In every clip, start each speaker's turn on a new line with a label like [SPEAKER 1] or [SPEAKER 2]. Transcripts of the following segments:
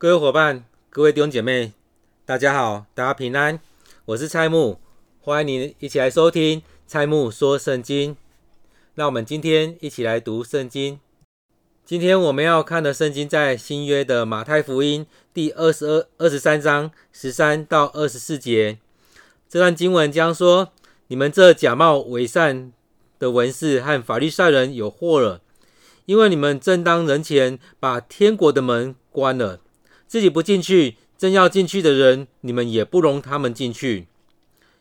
[SPEAKER 1] 各位伙伴，各位弟兄姐妹，大家好，大家平安，我是蔡木，欢迎你一起来收听蔡木说圣经。那我们今天一起来读圣经。今天我们要看的圣经在新约的马太福音第二十二、二十三章十三到二十四节。这段经文将说：“你们这假冒伪善的文士和法利赛人有祸了，因为你们正当人前把天国的门关了。”自己不进去，正要进去的人，你们也不容他们进去。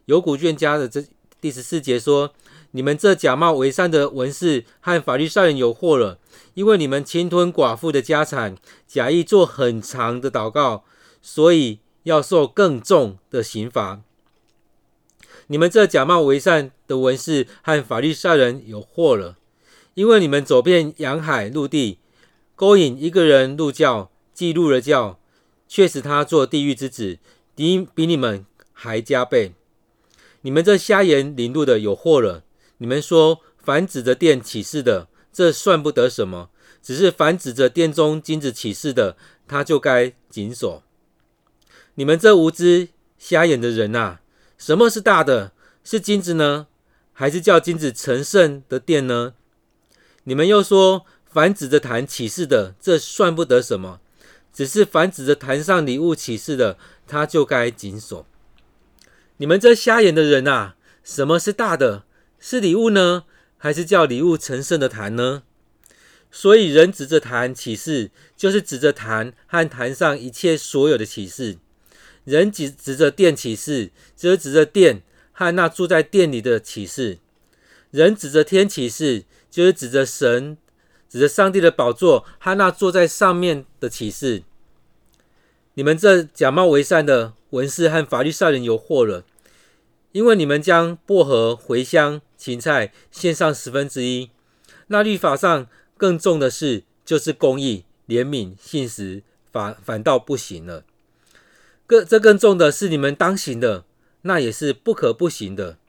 [SPEAKER 1] 有古卷家的这第十四节说：“你们这假冒伪善的文士和法利赛人有祸了，因为你们侵吞寡妇的家产，假意做很长的祷告，所以要受更重的刑罚。你们这假冒伪善的文士和法利赛人有祸了，因为你们走遍洋海陆地，勾引一个人入教。”记入了教，却使他做地狱之子，比比你们还加倍。你们这瞎眼领路的有祸了！你们说，凡指着殿起誓的，这算不得什么；只是凡指着殿中金子起誓的，他就该谨守。你们这无知瞎眼的人啊，什么是大的？是金子呢，还是叫金子成圣的殿呢？你们又说，凡指着坛起誓的，这算不得什么。只是凡指着坛上礼物起誓的，他就该谨守。你们这瞎眼的人啊，什么是大的？是礼物呢，还是叫礼物成圣的坛呢？所以人指着坛起誓，就是指着坛和坛上一切所有的起誓；人指指着殿起誓，就是指着殿和那住在殿里的起誓；人指着天起誓，就是指着神。指着上帝的宝座和那坐在上面的启示，你们这假冒伪善的文士和法律赛人有祸了，因为你们将薄荷、茴香、芹菜献上十分之一，那律法上更重的事就是公义、怜悯、信实，反反倒不行了。更这更重的是你们当行的，那也是不可不行的。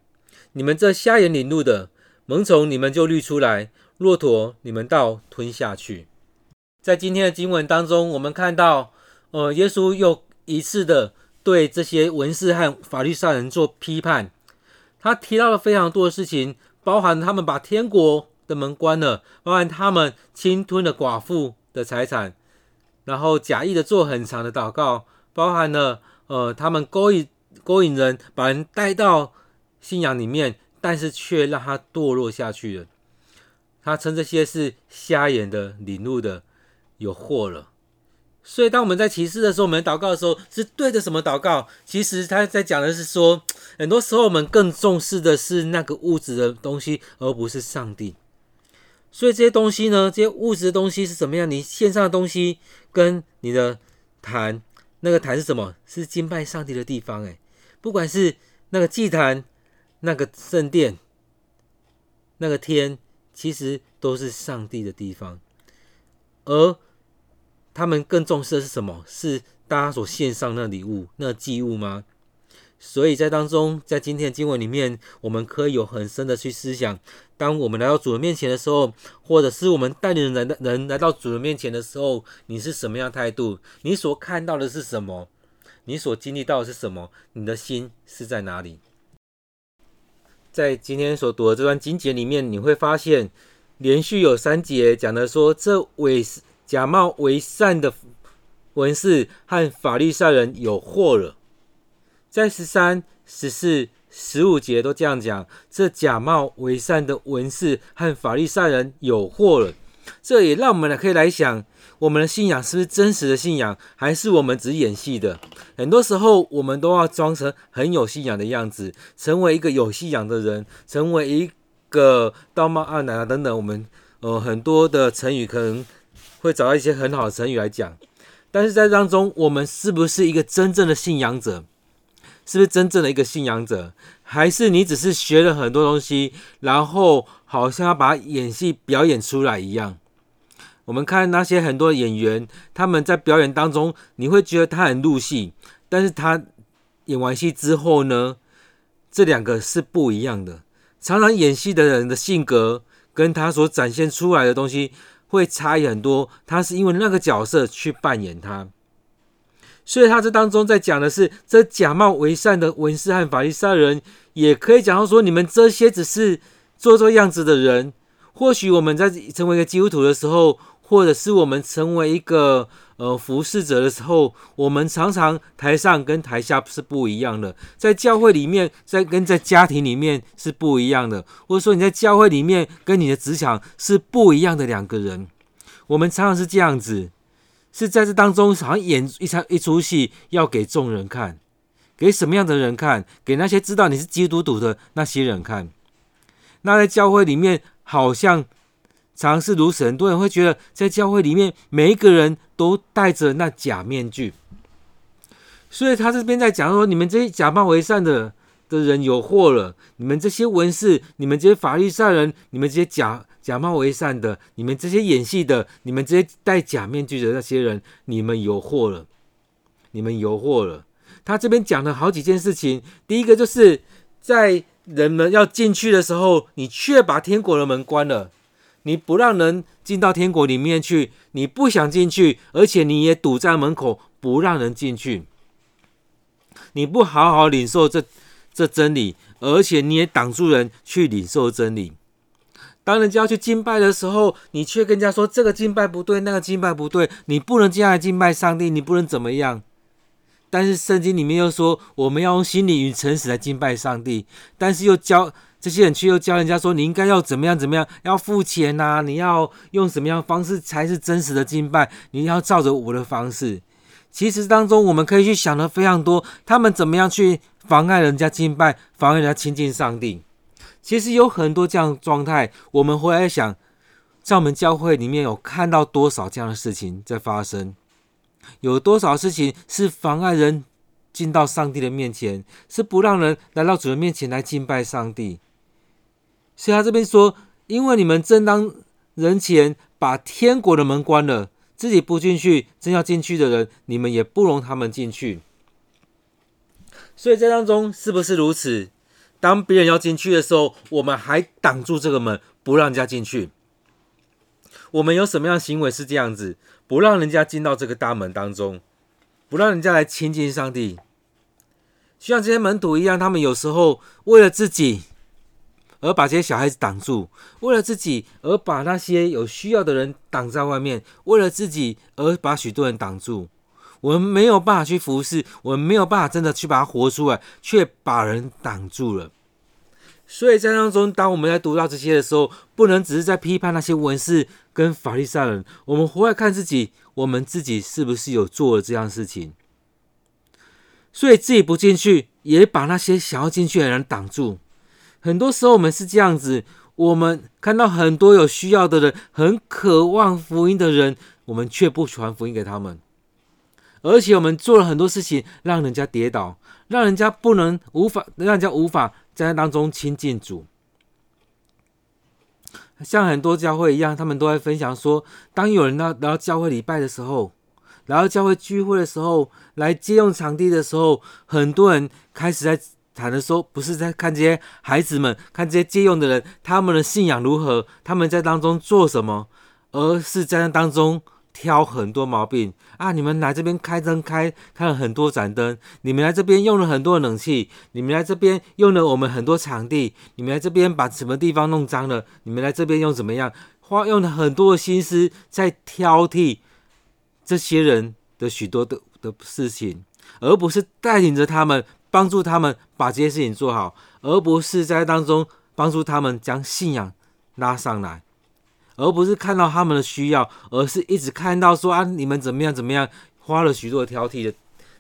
[SPEAKER 1] 你们这瞎眼领路的，蠓虫你们就滤出来。骆驼，你们倒吞下去。在今天的经文当中，我们看到，呃，耶稣又一次的对这些文士和法律上人做批判。他提到了非常多的事情，包含他们把天国的门关了，包含他们侵吞了寡妇的财产，然后假意的做很长的祷告，包含了呃，他们勾引勾引人，把人带到信仰里面，但是却让他堕落下去了。他称这些是瞎眼的、领路的，有祸了。所以，当我们在起誓的时候，我们祷告的时候，是对着什么祷告？其实他在讲的是说，很多时候我们更重视的是那个物质的东西，而不是上帝。所以这些东西呢，这些物质的东西是怎么样？你献上的东西跟你的坛，那个坛是什么？是敬拜上帝的地方。诶，不管是那个祭坛、那个圣殿、那个天。其实都是上帝的地方，而他们更重视的是什么？是大家所献上那礼物、那祭物吗？所以在当中，在今天的经文里面，我们可以有很深的去思想：当我们来到主人面前的时候，或者是我们带领人的人来到主人面前的时候，你是什么样态度？你所看到的是什么？你所经历到的是什么？你的心是在哪里？在今天所读的这段经节里面，你会发现连续有三节讲的说，这伪假冒伪善的文士和法利赛人有祸了。在十三、十四、十五节都这样讲，这假冒伪善的文士和法利赛人有祸了。这也让我们可以来想，我们的信仰是不是真实的信仰，还是我们只演戏的？很多时候，我们都要装成很有信仰的样子，成为一个有信仰的人，成为一个道貌岸然啊等等。我们呃很多的成语可能会找到一些很好的成语来讲，但是在当中，我们是不是一个真正的信仰者？是不是真正的一个信仰者？还是你只是学了很多东西，然后好像要把演戏表演出来一样？我们看那些很多演员，他们在表演当中，你会觉得他很入戏，但是他演完戏之后呢，这两个是不一样的。常常演戏的人的性格跟他所展现出来的东西会差异很多，他是因为那个角色去扮演他。所以他这当中在讲的是，这假冒为善的文士和法利赛人，也可以讲到说，你们这些只是做做样子的人。或许我们在成为一个基督徒的时候，或者是我们成为一个呃服侍者的时候，我们常常台上跟台下是不一样的，在教会里面，在跟在家庭里面是不一样的，或者说你在教会里面跟你的职场是不一样的两个人。我们常常是这样子。是在这当中，好像演一场一出戏，要给众人看，给什么样的人看？给那些知道你是基督徒的那些人看。那在教会里面，好像常常是如此，很多人会觉得，在教会里面，每一个人都戴着那假面具。所以他这边在讲说，你们这些假冒为善的的人有祸了，你们这些文士，你们这些法律善人，你们这些假。假冒为善的，你们这些演戏的，你们这些戴假面具的那些人，你们有祸了，你们有祸了。他这边讲了好几件事情，第一个就是在人们要进去的时候，你却把天国的门关了，你不让人进到天国里面去，你不想进去，而且你也堵在门口，不让人进去，你不好好领受这这真理，而且你也挡住人去领受真理。当人家要去敬拜的时候，你却跟人家说这个敬拜不对，那个敬拜不对，你不能这样来敬拜上帝，你不能怎么样。但是圣经里面又说，我们要用心灵与诚实来敬拜上帝。但是又教这些人去又教人家说，你应该要怎么样怎么样，要付钱呐，你要用什么样方式才是真实的敬拜？你要照着我的方式。其实当中我们可以去想的非常多，他们怎么样去妨碍人家敬拜，妨碍人家亲近上帝。其实有很多这样的状态，我们会来想，在我们教会里面有看到多少这样的事情在发生？有多少事情是妨碍人进到上帝的面前，是不让人来到主的面前来敬拜上帝？所以他这边说，因为你们正当人前把天国的门关了，自己不进去，正要进去的人，你们也不容他们进去。所以在当中是不是如此？当别人要进去的时候，我们还挡住这个门，不让人家进去。我们有什么样的行为是这样子，不让人家进到这个大门当中，不让人家来亲近上帝？就像这些门徒一样，他们有时候为了自己而把这些小孩子挡住，为了自己而把那些有需要的人挡在外面，为了自己而把许多人挡住。我们没有办法去服侍，我们没有办法真的去把它活出来，却把人挡住了。所以在当中，当我们在读到这些的时候，不能只是在批判那些文士跟法利赛人，我们回来看自己，我们自己是不是有做了这样的事情？所以自己不进去，也把那些想要进去的人挡住。很多时候我们是这样子，我们看到很多有需要的人，很渴望福音的人，我们却不传福音给他们。而且我们做了很多事情，让人家跌倒，让人家不能无法，让人家无法在当中亲近主。像很多教会一样，他们都在分享说，当有人到来到教会礼拜的时候，来到教会聚会的时候，来借用场地的时候，很多人开始在谈的时候，不是在看这些孩子们，看这些借用的人，他们的信仰如何，他们在当中做什么，而是在那当中。挑很多毛病啊！你们来这边开灯开开了很多盏灯，你们来这边用了很多冷气，你们来这边用了我们很多场地，你们来这边把什么地方弄脏了，你们来这边用怎么样花用了很多的心思在挑剔这些人的许多的的事情，而不是带领着他们帮助他们把这些事情做好，而不是在当中帮助他们将信仰拉上来。而不是看到他们的需要，而是一直看到说啊，你们怎么样怎么样，花了许多挑剔的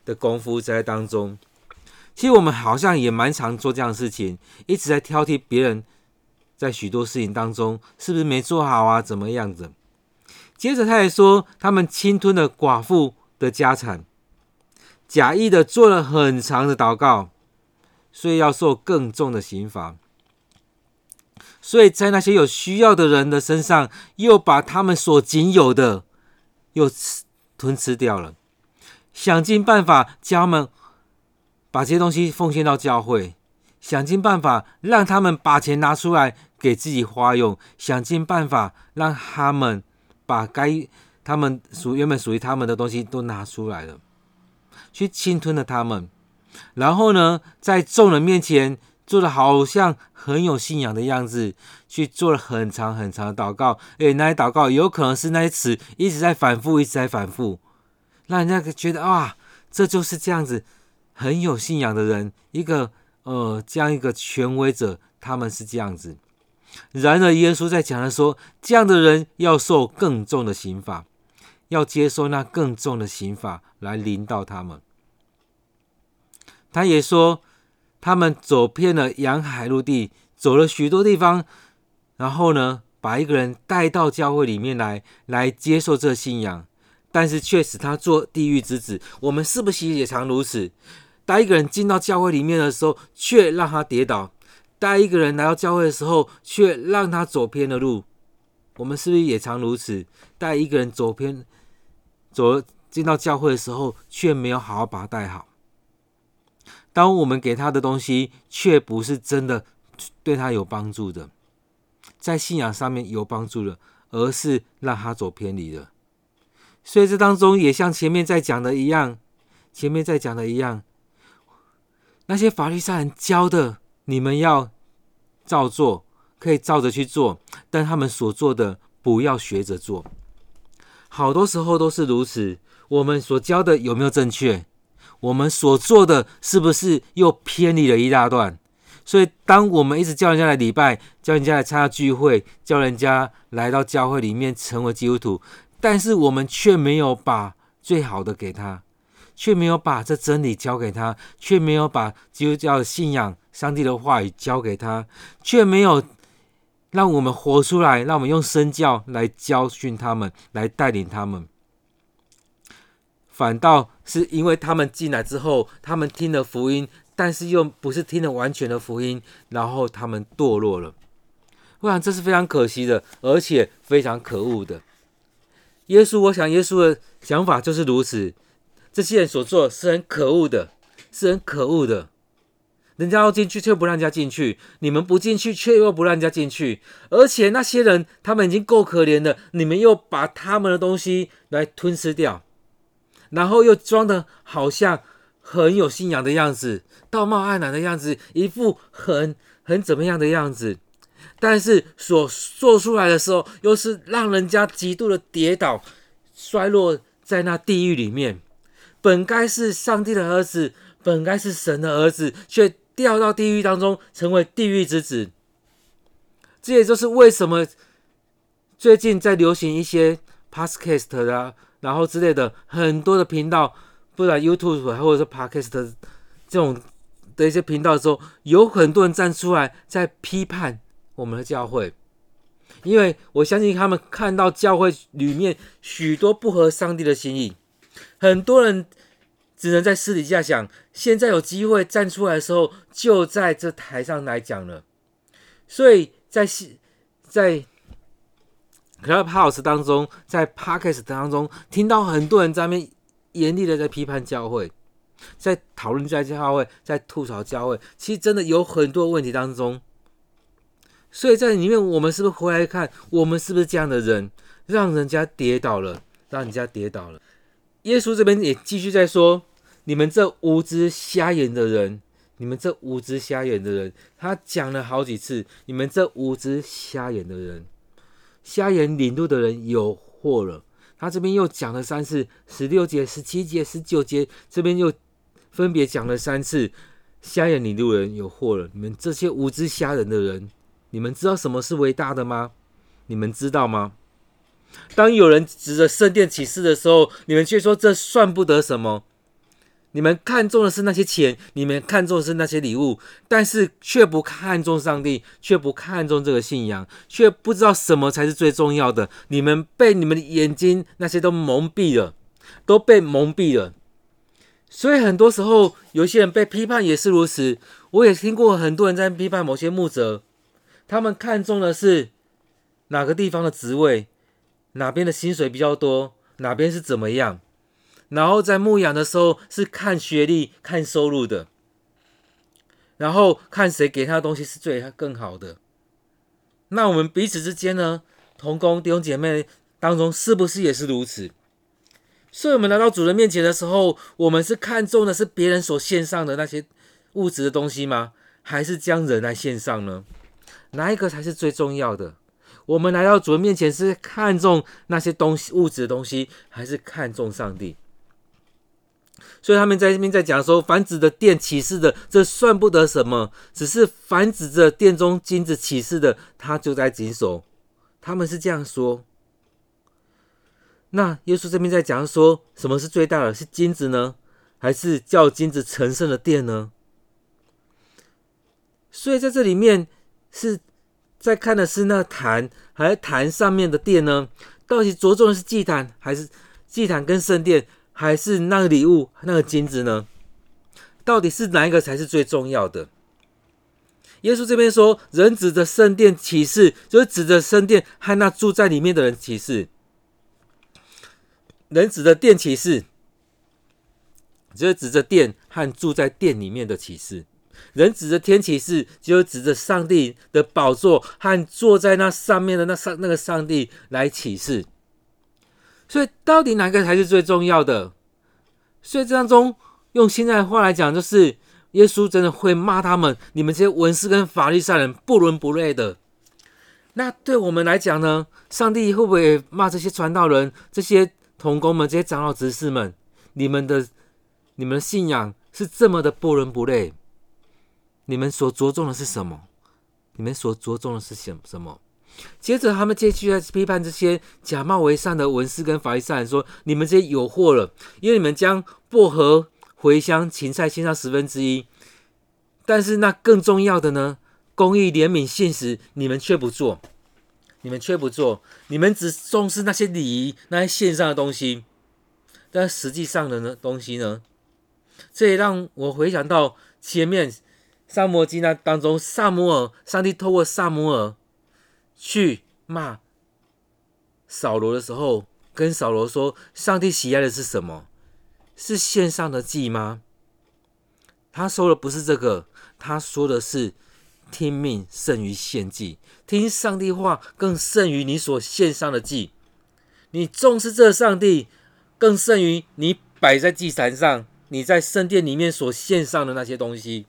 [SPEAKER 1] 的功夫在当中。其实我们好像也蛮常做这样的事情，一直在挑剔别人在许多事情当中是不是没做好啊，怎么样子。接着他也说，他们侵吞了寡妇的家产，假意的做了很长的祷告，所以要受更重的刑罚。所以在那些有需要的人的身上，又把他们所仅有的又吃吞吃掉了，想尽办法叫他们把这些东西奉献到教会，想尽办法让他们把钱拿出来给自己花用，想尽办法让他们把该他们属原本属于他们的东西都拿出来了。去侵吞了他们。然后呢，在众人面前做的好像很有信仰的样子，去做了很长很长的祷告。诶，那些祷告有可能是那些词一直在反复，一直在反复，让人家觉得哇，这就是这样子很有信仰的人，一个呃这样一个权威者，他们是这样子。然而，耶稣在讲的说，这样的人要受更重的刑罚，要接受那更重的刑罚来临到他们。他也说，他们走遍了洋海陆地，走了许多地方，然后呢，把一个人带到教会里面来，来接受这信仰，但是却使他做地狱之子。我们是不是也常如此？当一个人进到教会里面的时候，却让他跌倒；当一个人来到教会的时候，却让他走偏了路。我们是不是也常如此？带一个人走偏，走进到教会的时候，却没有好好把他带好。当我们给他的东西，却不是真的对他有帮助的，在信仰上面有帮助的，而是让他走偏离了。所以这当中也像前面在讲的一样，前面在讲的一样，那些法律上教的，你们要照做，可以照着去做，但他们所做的不要学着做。好多时候都是如此，我们所教的有没有正确？我们所做的是不是又偏离了一大段？所以，当我们一直叫人家来礼拜，叫人家来参加聚会，叫人家来到教会里面成为基督徒，但是我们却没有把最好的给他，却没有把这真理教给他，却没有把基督教的信仰、上帝的话语教给他，却没有让我们活出来，让我们用身教来教训他们，来带领他们。反倒是因为他们进来之后，他们听了福音，但是又不是听了完全的福音，然后他们堕落了。我想这是非常可惜的，而且非常可恶的。耶稣，我想耶稣的想法就是如此。这些人所做是很可恶的，是很可恶的。人家要进去却不让人家进去，你们不进去却又不让人家进去，而且那些人他们已经够可怜了，你们又把他们的东西来吞噬掉。然后又装的好像很有信仰的样子，道貌岸然的样子，一副很很怎么样的样子，但是所做出来的时候，又是让人家极度的跌倒、摔落在那地狱里面。本该是上帝的儿子，本该是神的儿子，却掉到地狱当中，成为地狱之子。这也就是为什么最近在流行一些 podcast 的。然后之类的很多的频道，不然 YouTube 或者是 Podcast 这种的一些频道的时候，有很多人站出来在批判我们的教会，因为我相信他们看到教会里面许多不合上帝的心意，很多人只能在私底下想，现在有机会站出来的时候，就在这台上来讲了，所以在在。Clubhouse 当中，在 Podcast 当中，听到很多人在那边严厉的在批判教会，在讨论在教会，在吐槽教会。其实真的有很多问题当中，所以在里面，我们是不是回来看，我们是不是这样的人，让人家跌倒了，让人家跌倒了。耶稣这边也继续在说：你们这无知瞎眼的人，你们这无知瞎眼的人，他讲了好几次，你们这无知瞎眼的人。瞎眼领路的人有祸了。他这边又讲了三次，十六节、十七节、十九节，这边又分别讲了三次。瞎眼领路人有祸了。你们这些无知瞎人的人，你们知道什么是伟大的吗？你们知道吗？当有人指着圣殿起誓的时候，你们却说这算不得什么。你们看重的是那些钱，你们看重的是那些礼物，但是却不看重上帝，却不看重这个信仰，却不知道什么才是最重要的。你们被你们的眼睛那些都蒙蔽了，都被蒙蔽了。所以很多时候，有些人被批判也是如此。我也听过很多人在批判某些牧者，他们看重的是哪个地方的职位，哪边的薪水比较多，哪边是怎么样。然后在牧养的时候是看学历、看收入的，然后看谁给他的东西是最更好的。那我们彼此之间呢，同工弟兄姐妹当中是不是也是如此？所以，我们来到主人面前的时候，我们是看重的是别人所献上的那些物质的东西吗？还是将人来献上呢？哪一个才是最重要的？我们来到主人面前是看重那些东西、物质的东西，还是看重上帝？所以他们在这边在讲说，凡指着殿起誓的，这算不得什么；只是凡指着殿中金子起誓的，他就在谨守。他们是这样说。那耶稣这边在讲说，什么是最大的？是金子呢，还是叫金子成圣的殿呢？所以在这里面是在看的是那坛，还是坛上面的殿呢？到底着重的是祭坛，还是祭坛跟圣殿，还是那个礼物那个金子呢？到底是哪一个才是最重要的？耶稣这边说，人指着圣殿启示，就是指着圣殿和那住在里面的人启示。人指着殿启示，就是指着殿和住在殿里面的启示；人指着天启示，就是指着上帝的宝座和坐在那上面的那上那个上帝来启示。所以，到底哪个才是最重要的？所以这当中，用现在的话来讲，就是耶稣真的会骂他们：你们这些文士跟法利赛人不伦不类的。那对我们来讲呢？上帝会不会骂这些传道人、这些？同工们，这些长老执事们，你们的、你们的信仰是这么的不伦不类。你们所着重的是什么？你们所着重的是什什么？接着，他们继续在批判这些假冒为善的文士跟法利赛人，说：你们这些有祸了，因为你们将薄荷、茴香、芹菜献上十分之一，但是那更重要的呢？公益、怜悯、信实，你们却不做。你们却不做，你们只重视那些礼仪、那些线上的东西，但实际上的呢东西呢？这也让我回想到前面撒摩基那当中，撒摩尔，上帝透过撒摩尔去骂扫罗的时候，跟扫罗说：“上帝喜爱的是什么？是线上的祭吗？”他说的不是这个，他说的是。听命胜于献祭，听上帝话更胜于你所献上的祭。你重视这上帝，更胜于你摆在祭坛上、你在圣殿里面所献上的那些东西。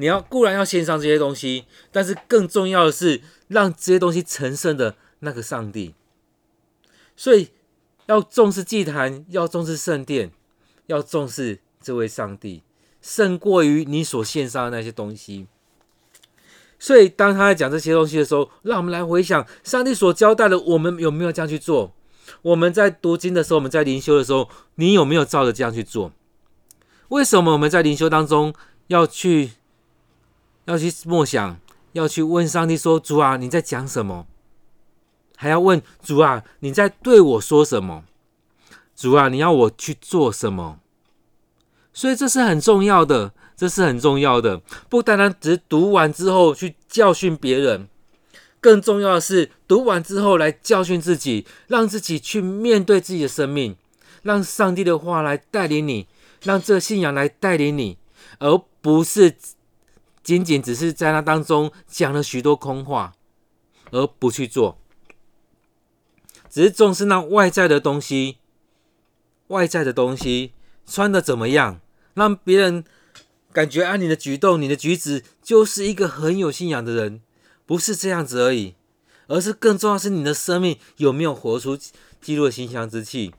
[SPEAKER 1] 你要固然要献上这些东西，但是更重要的是让这些东西成圣的那个上帝。所以要重视祭坛，要重视圣殿，要重视这位上帝，胜过于你所献上的那些东西。所以，当他在讲这些东西的时候，让我们来回想上帝所交代的，我们有没有这样去做？我们在读经的时候，我们在灵修的时候，你有没有照着这样去做？为什么我们在灵修当中要去要去默想，要去问上帝说：“主啊，你在讲什么？”还要问主啊，你在对我说什么？主啊，你要我去做什么？所以这是很重要的。这是很重要的，不单单只读完之后去教训别人，更重要的是读完之后来教训自己，让自己去面对自己的生命，让上帝的话来带领你，让这信仰来带领你，而不是仅仅只是在那当中讲了许多空话，而不去做，只是重视那外在的东西，外在的东西穿的怎么样，让别人。感觉啊，你的举动、你的举止，就是一个很有信仰的人，不是这样子而已，而是更重要是你的生命有没有活出基督的馨香之气。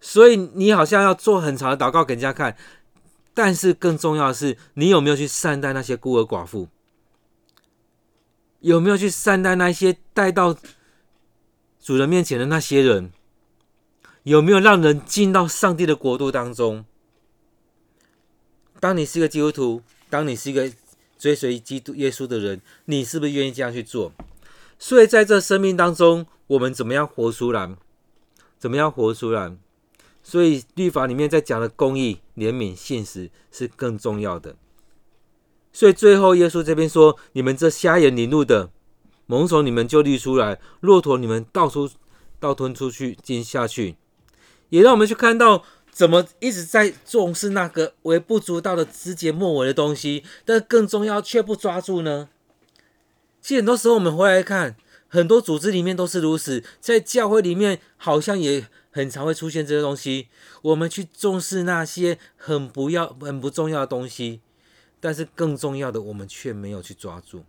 [SPEAKER 1] 所以你好像要做很长的祷告给人家看，但是更重要的是你有没有去善待那些孤儿寡妇，有没有去善待那些带到主人面前的那些人，有没有让人进到上帝的国度当中？当你是一个基督徒，当你是一个追随基督耶稣的人，你是不是愿意这样去做？所以在这生命当中，我们怎么样活出来？怎么样活出来？所以律法里面在讲的公义、怜悯、信实是更重要的。所以最后耶稣这边说：“你们这瞎眼领路的，虻虫你们就滤出来；骆驼你们倒出倒吞出去进下去。”也让我们去看到。怎么一直在重视那个微不足道的枝节末尾的东西，但更重要却不抓住呢？其实很多时候我们回来看，很多组织里面都是如此，在教会里面好像也很常会出现这些东西。我们去重视那些很不要、很不重要的东西，但是更重要的，我们却没有去抓住。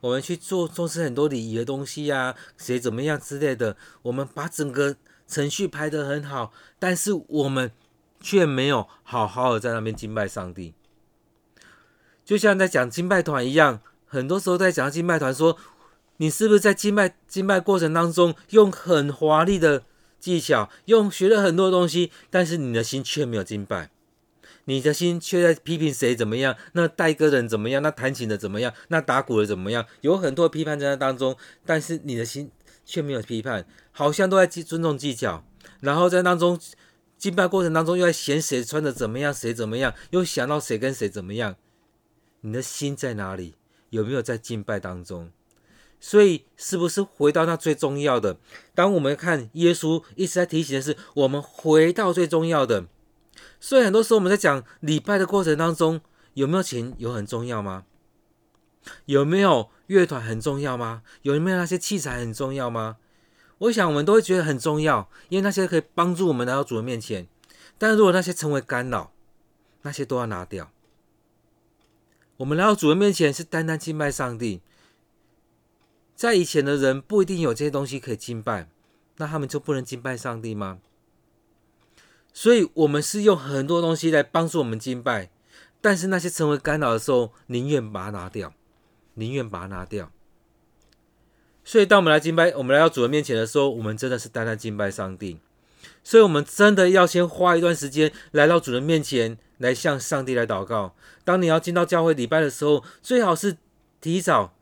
[SPEAKER 1] 我们去做重视很多礼仪的东西呀、谁怎么样之类的，我们把整个程序排得很好，但是我们却没有好好的在那边敬拜上帝。就像在讲敬拜团一样，很多时候在讲到敬拜团说，你是不是在敬拜敬拜过程当中用很华丽的技巧，用学了很多东西，但是你的心却没有敬拜。你的心却在批评谁怎么样？那带歌人怎么样？那弹琴的怎么样？那打鼓的怎么样？有很多批判在那当中，但是你的心却没有批判，好像都在尊重技巧，然后在当中敬拜过程当中又在嫌谁穿的怎么样，谁怎么样，又想到谁跟谁怎么样？你的心在哪里？有没有在敬拜当中？所以是不是回到那最重要的？当我们看耶稣一直在提醒的是，我们回到最重要的。所以很多时候我们在讲礼拜的过程当中，有没有钱有很重要吗？有没有乐团很重要吗？有没有那些器材很重要吗？我想我们都会觉得很重要，因为那些可以帮助我们来到主的面前。但如果那些成为干扰，那些都要拿掉。我们来到主人面前是单单敬拜上帝。在以前的人不一定有这些东西可以敬拜，那他们就不能敬拜上帝吗？所以，我们是用很多东西来帮助我们敬拜，但是那些成为干扰的时候，宁愿把它拿掉，宁愿把它拿掉。所以，当我们来敬拜，我们来到主人面前的时候，我们真的是单单敬拜上帝。所以，我们真的要先花一段时间来到主人面前，来向上帝来祷告。当你要进到教会礼拜的时候，最好是提早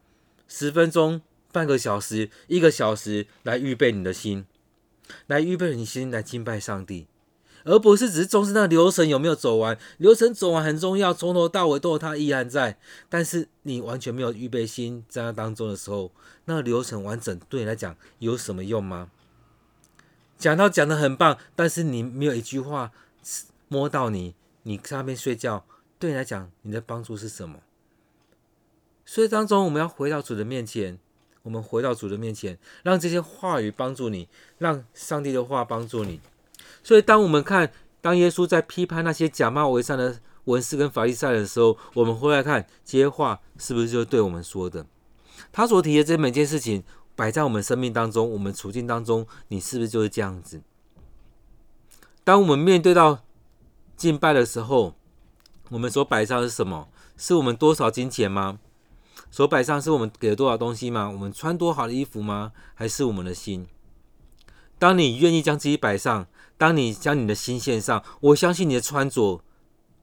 [SPEAKER 1] 十分钟、半个小时、一个小时来预备你的心，来预备你心来敬拜上帝。而不是只是重视那流程有没有走完，流程走完很重要，从头到尾都有它意涵在。但是你完全没有预备心在那当中的时候，那流程完整对你来讲有什么用吗？讲到讲的很棒，但是你没有一句话摸到你，你在那边睡觉，对你来讲你的帮助是什么？所以当中我们要回到主的面前，我们回到主的面前，让这些话语帮助你，让上帝的话帮助你。所以，当我们看，当耶稣在批判那些假冒为善的文士跟法利赛的时候，我们回来看这些话是不是就是对我们说的？他所提的这每件事情摆在我们生命当中，我们处境当中，你是不是就是这样子？当我们面对到敬拜的时候，我们所摆上的是什么？是我们多少金钱吗？所摆上是我们给了多少东西吗？我们穿多好的衣服吗？还是我们的心？当你愿意将自己摆上，当你将你的心献上，我相信你的穿着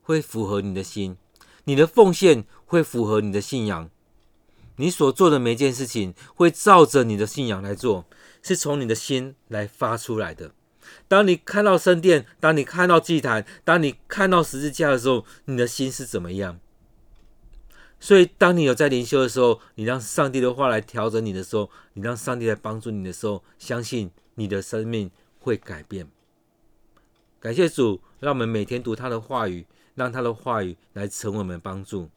[SPEAKER 1] 会符合你的心，你的奉献会符合你的信仰，你所做的每一件事情会照着你的信仰来做，是从你的心来发出来的。当你看到圣殿，当你看到祭坛，当你看到十字架的时候，你的心是怎么样？所以，当你有在灵修的时候，你让上帝的话来调整你的时候，你让上帝来帮助你的时候，相信。你的生命会改变。感谢主，让我们每天读他的话语，让他的话语来成为我们帮助。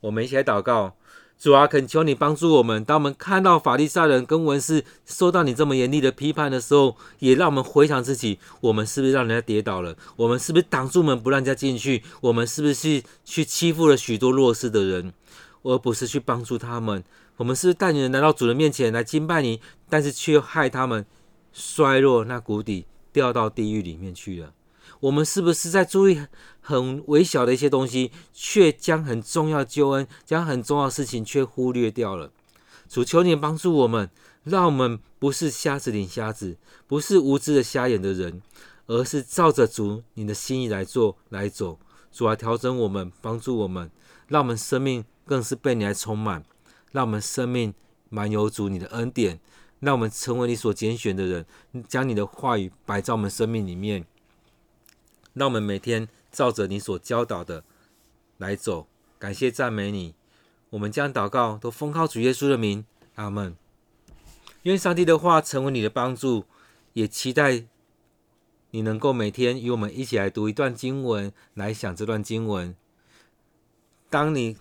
[SPEAKER 1] 我们一起来祷告：主啊，恳求你帮助我们。当我们看到法利赛人跟文士受到你这么严厉的批判的时候，也让我们回想自己：我们是不是让人家跌倒了？我们是不是挡住门不让人家进去？我们是不是去欺负了许多弱势的人，而不是去帮助他们？我们是不是带人来到主人面前来敬拜你，但是却害他们？衰落那谷底，掉到地狱里面去了。我们是不是在注意很微小的一些东西，却将很重要的救恩，将很重要的事情却忽略掉了？主求你帮助我们，让我们不是瞎子领瞎子，不是无知的瞎眼的人，而是照着主你的心意来做来走。主来调整我们，帮助我们，让我们生命更是被你来充满，让我们生命满有主你的恩典。让我们成为你所拣选的人，将你的话语摆在我们生命里面。让我们每天照着你所教导的来走。感谢赞美你，我们将祷告都奉靠主耶稣的名，阿门。愿上帝的话成为你的帮助，也期待你能够每天与我们一起来读一段经文，来想这段经文。当你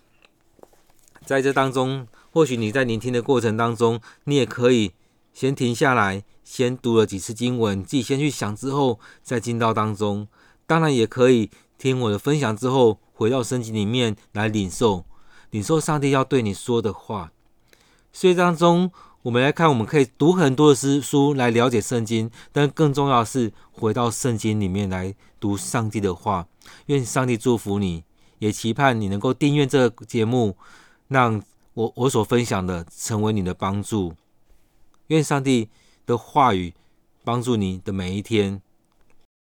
[SPEAKER 1] 在这当中，或许你在聆听的过程当中，你也可以。先停下来，先读了几次经文，自己先去想，之后再进到当中。当然也可以听我的分享之后，回到圣经里面来领受，领受上帝要对你说的话。所以当中，我们来看，我们可以读很多的诗书来了解圣经，但更重要是回到圣经里面来读上帝的话。愿上帝祝福你，也期盼你能够订阅这个节目，让我我所分享的成为你的帮助。愿上帝的话语帮助你的每一天。